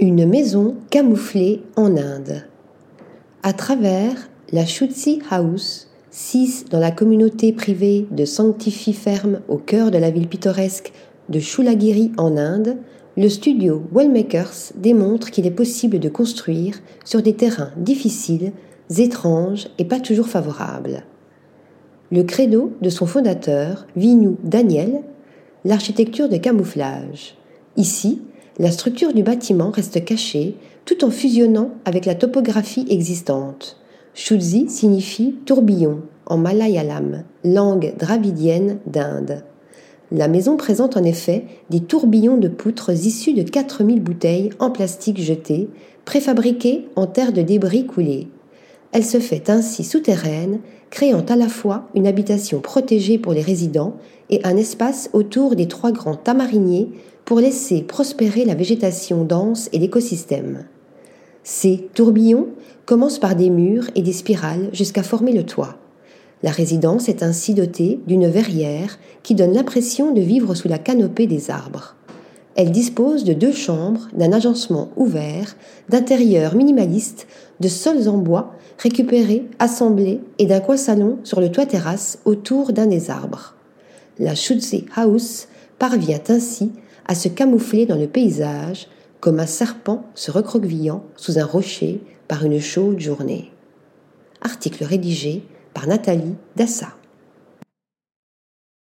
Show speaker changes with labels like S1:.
S1: Une maison camouflée en Inde. À travers la Shutsi House, 6 dans la communauté privée de Sanctify Ferme au cœur de la ville pittoresque de Shulagiri en Inde, le studio Wellmakers démontre qu'il est possible de construire sur des terrains difficiles, étranges et pas toujours favorables. Le credo de son fondateur, Vinu Daniel, l'architecture de camouflage. Ici, la structure du bâtiment reste cachée tout en fusionnant avec la topographie existante. Shudzi signifie tourbillon en malayalam, langue dravidienne d'Inde. La maison présente en effet des tourbillons de poutres issus de 4000 bouteilles en plastique jetées, préfabriquées en terre de débris coulés. Elle se fait ainsi souterraine, créant à la fois une habitation protégée pour les résidents et un espace autour des trois grands tamariniers pour laisser prospérer la végétation dense et l'écosystème. Ces tourbillons commencent par des murs et des spirales jusqu'à former le toit. La résidence est ainsi dotée d'une verrière qui donne l'impression de vivre sous la canopée des arbres. Elle dispose de deux chambres, d'un agencement ouvert, d'intérieurs minimalistes, de sols en bois récupérés, assemblés et d'un coin salon sur le toit terrasse autour d'un des arbres. La Shutzi House parvient ainsi à se camoufler dans le paysage comme un serpent se recroquevillant sous un rocher par une chaude journée. Article rédigé par Nathalie Dassa.